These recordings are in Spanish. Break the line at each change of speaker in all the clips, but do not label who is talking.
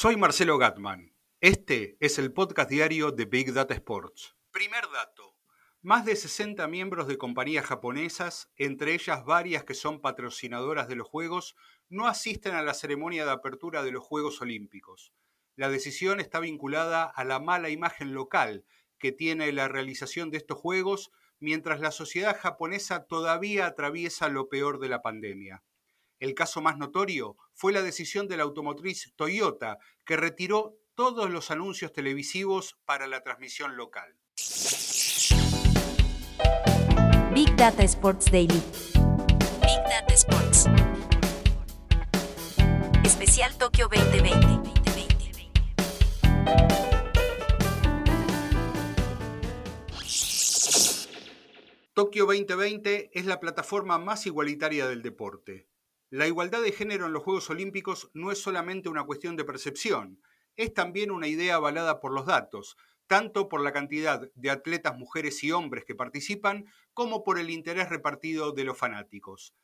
Soy Marcelo Gatman. Este es el podcast diario de Big Data Sports. Primer dato. Más de 60 miembros de compañías japonesas, entre ellas varias que son patrocinadoras de los Juegos, no asisten a la ceremonia de apertura de los Juegos Olímpicos. La decisión está vinculada a la mala imagen local que tiene la realización de estos Juegos, mientras la sociedad japonesa todavía atraviesa lo peor de la pandemia. El caso más notorio fue la decisión de la automotriz Toyota, que retiró todos los anuncios televisivos para la transmisión local.
Big Data Sports Daily. Big Data Sports. Especial Tokio 2020.
Tokio 2020 es la plataforma más igualitaria del deporte. La igualdad de género en los Juegos Olímpicos no es solamente una cuestión de percepción, es también una idea avalada por los datos, tanto por la cantidad de atletas mujeres y hombres que participan, como por el interés repartido de los fanáticos.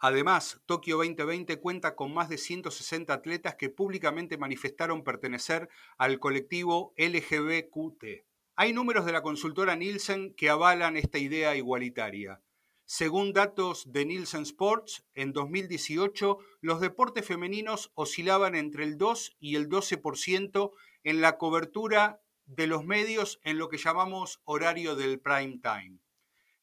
Además, Tokio 2020 cuenta con más de 160 atletas que públicamente manifestaron pertenecer al colectivo LGBTQ. Hay números de la consultora Nielsen que avalan esta idea igualitaria. Según datos de Nielsen Sports, en 2018 los deportes femeninos oscilaban entre el 2 y el 12% en la cobertura de los medios en lo que llamamos horario del prime time.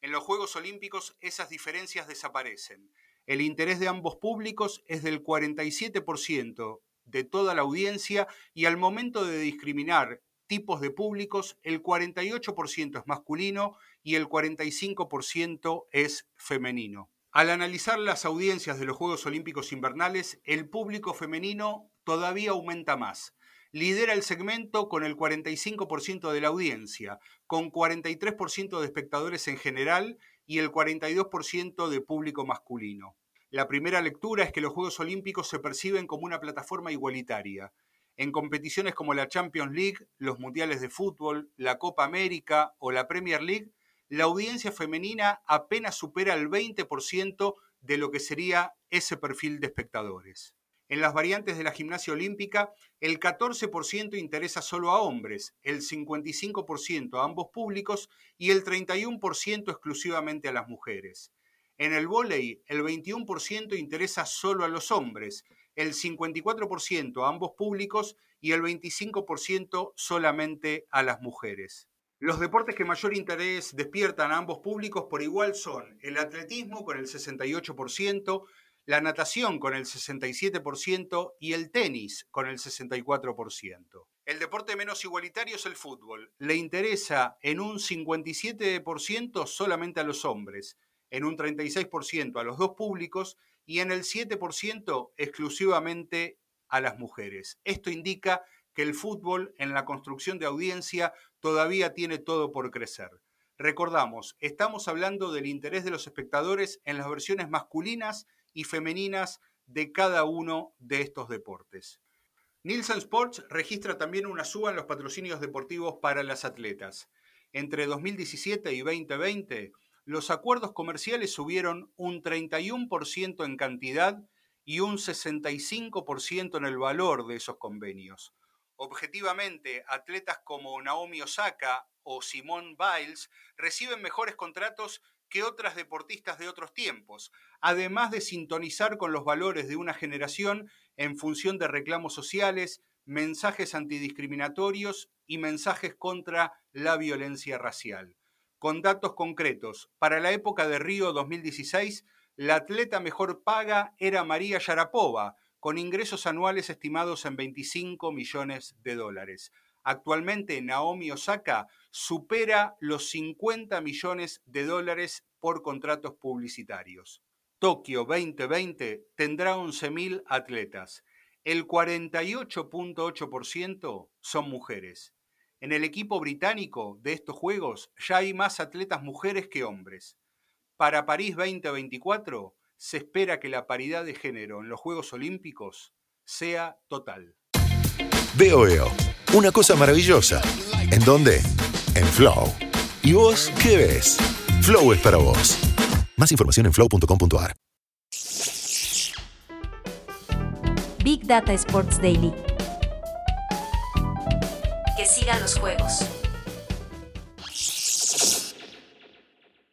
En los Juegos Olímpicos esas diferencias desaparecen. El interés de ambos públicos es del 47% de toda la audiencia y al momento de discriminar tipos de públicos, el 48% es masculino y el 45% es femenino. Al analizar las audiencias de los Juegos Olímpicos Invernales, el público femenino todavía aumenta más. Lidera el segmento con el 45% de la audiencia, con 43% de espectadores en general y el 42% de público masculino. La primera lectura es que los Juegos Olímpicos se perciben como una plataforma igualitaria. En competiciones como la Champions League, los Mundiales de Fútbol, la Copa América o la Premier League, la audiencia femenina apenas supera el 20% de lo que sería ese perfil de espectadores. En las variantes de la gimnasia olímpica, el 14% interesa solo a hombres, el 55% a ambos públicos y el 31% exclusivamente a las mujeres. En el vóley, el 21% interesa solo a los hombres, el 54% a ambos públicos y el 25% solamente a las mujeres. Los deportes que mayor interés despiertan a ambos públicos por igual son el atletismo con el 68%, la natación con el 67% y el tenis con el 64%. El deporte menos igualitario es el fútbol. Le interesa en un 57% solamente a los hombres, en un 36% a los dos públicos y en el 7% exclusivamente a las mujeres. Esto indica que el fútbol en la construcción de audiencia todavía tiene todo por crecer. Recordamos, estamos hablando del interés de los espectadores en las versiones masculinas y femeninas de cada uno de estos deportes. Nielsen Sports registra también una suba en los patrocinios deportivos para las atletas. Entre 2017 y 2020, los acuerdos comerciales subieron un 31% en cantidad y un 65% en el valor de esos convenios. Objetivamente, atletas como Naomi Osaka o Simone Biles reciben mejores contratos que otras deportistas de otros tiempos, además de sintonizar con los valores de una generación en función de reclamos sociales, mensajes antidiscriminatorios y mensajes contra la violencia racial con datos concretos. Para la época de Río 2016, la atleta mejor paga era María Yarapova, con ingresos anuales estimados en 25 millones de dólares. Actualmente Naomi Osaka supera los 50 millones de dólares por contratos publicitarios. Tokio 2020 tendrá 11.000 atletas. El 48.8% son mujeres. En el equipo británico de estos Juegos ya hay más atletas mujeres que hombres. Para París 2024 se espera que la paridad de género en los Juegos Olímpicos sea total.
Veo, veo. Una cosa maravillosa. ¿En dónde? En Flow. ¿Y vos qué ves? Flow es para vos. Más información en flow.com.ar.
Big Data Sports Daily Que sigan los juegos.